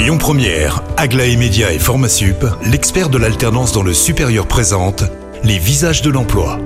Lyon Première, Aglaé Média et Formasup, l'expert de l'alternance dans le supérieur présente les visages de l'emploi.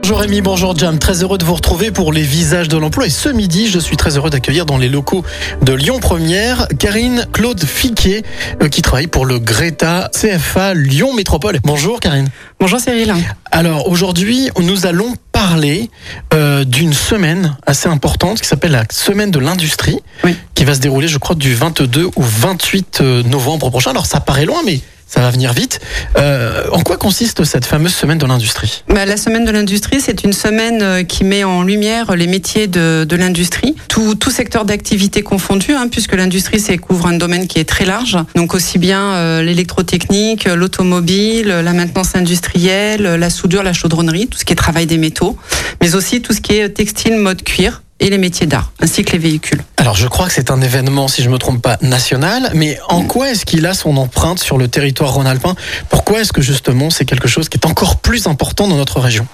Bonjour Rémi, bonjour Jam, très heureux de vous retrouver pour les visages de l'emploi et ce midi je suis très heureux d'accueillir dans les locaux de Lyon Première Karine Claude Fiquet euh, qui travaille pour le Greta CFA Lyon Métropole. Bonjour Karine. Bonjour Cyril. Alors aujourd'hui nous allons parler euh, d'une semaine assez importante qui s'appelle la semaine de l'industrie Oui. qui va se dérouler je crois du 22 au 28 novembre prochain. Alors ça paraît loin mais ça va venir vite. Euh, en quoi consiste cette fameuse semaine de l'industrie? Bah, la semaine de l'industrie, c'est une semaine euh, qui met en lumière les métiers de, de l'industrie, tout, tout secteur d'activité confondu, hein, puisque l'industrie couvre un domaine qui est très large, donc aussi bien euh, l'électrotechnique, l'automobile, la maintenance industrielle, la soudure, la chaudronnerie, tout ce qui est travail des métaux, mais aussi tout ce qui est textile, mode cuir et les métiers d'art, ainsi que les véhicules. Alors je crois que c'est un événement, si je me trompe pas, national, mais en quoi est-ce qu'il a son empreinte sur le territoire rhône-alpin? Pourquoi est-ce que justement c'est quelque chose qui est encore plus important dans notre région?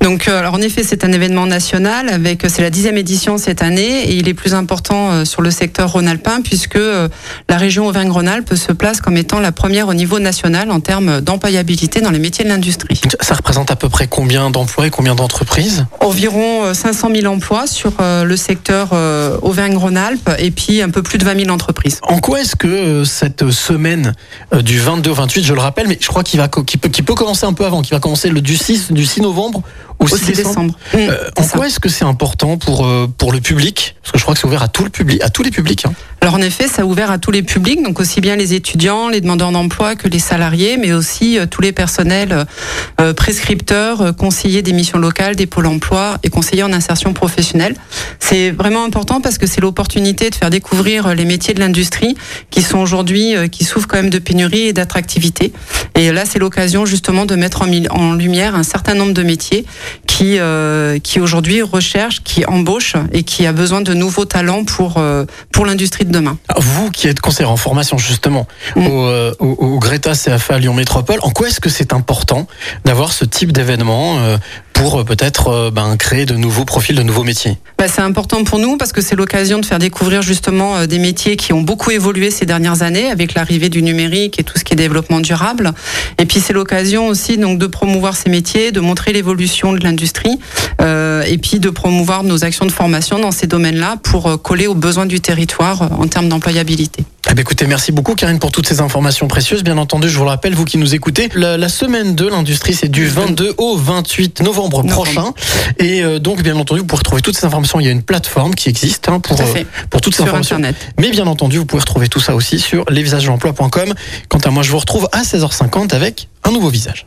Donc, euh, alors en effet, c'est un événement national avec c'est la dixième édition cette année et il est plus important euh, sur le secteur rhône-alpin puisque euh, la région Auvergne-Rhône-Alpes se place comme étant la première au niveau national en termes d'employabilité dans les métiers de l'industrie. Ça représente à peu près combien d'emplois et combien d'entreprises? Environ euh, 500 000 emplois sur euh, le secteur euh, Auvergne-Rhône-Alpes et puis un peu plus de 20 000 entreprises. En quoi est-ce que euh, cette semaine euh, du 22 au 28, je le rappelle, mais je crois qu'il va qu'il peut, qu'il peut commencer un peu avant, qu'il va commencer le du 6 du 6 novembre au 6 Au 6 décembre. décembre. Euh, c'est en quoi est-ce que c'est important pour euh, pour le public Parce que je crois que c'est ouvert à tout le public, à tous les publics. hein. Alors en effet, ça a ouvert à tous les publics, donc aussi bien les étudiants, les demandeurs d'emploi que les salariés, mais aussi euh, tous les personnels euh, prescripteurs, euh, conseillers des missions locales, des pôles emploi et conseillers en insertion professionnelle. C'est vraiment important parce que c'est l'opportunité de faire découvrir les métiers de l'industrie qui sont aujourd'hui, euh, qui souffrent quand même de pénurie et d'attractivité. Et là, c'est l'occasion justement de mettre en, en lumière un certain nombre de métiers qui, euh, qui aujourd'hui recherchent, qui embauchent et qui a besoin de nouveaux talents pour, euh, pour l'industrie de demain. Alors, Vous qui êtes conseiller en formation justement Mm. au, euh, au, au Greta CFA Lyon Métropole, en quoi est-ce que c'est important d'avoir ce type d'événement euh, pour euh, peut-être euh, ben, créer de nouveaux profils, de nouveaux métiers Bah, c'est important pour nous parce que c'est l'occasion de faire découvrir justement euh, des métiers qui ont beaucoup évolué ces dernières années avec l'arrivée du numérique et tout ce qui est développement durable. Et puis c'est l'occasion aussi donc de promouvoir ces métiers, de montrer l'évolution de l'industrie et puis de promouvoir nos actions de formation dans ces domaines-là pour coller aux besoins du territoire en termes d'employabilité. Eh bien, écoutez, merci beaucoup Karine pour toutes ces informations précieuses. Bien entendu, je vous le rappelle, vous qui nous écoutez, la, la semaine de l'industrie, c'est du 22 au 28 novembre Novembre. prochain. Et euh, donc, bien entendu, vous pouvez retrouver toutes ces informations. Il y a une plateforme qui existe hein, pour, Tout euh, pour toutes ces Sur informations. Internet. Mais bien entendu, vous pouvez retrouver tout ça aussi sur lesvisagesdelemploi.com. Quant à moi, je vous retrouve à 16h50 avec un nouveau visage.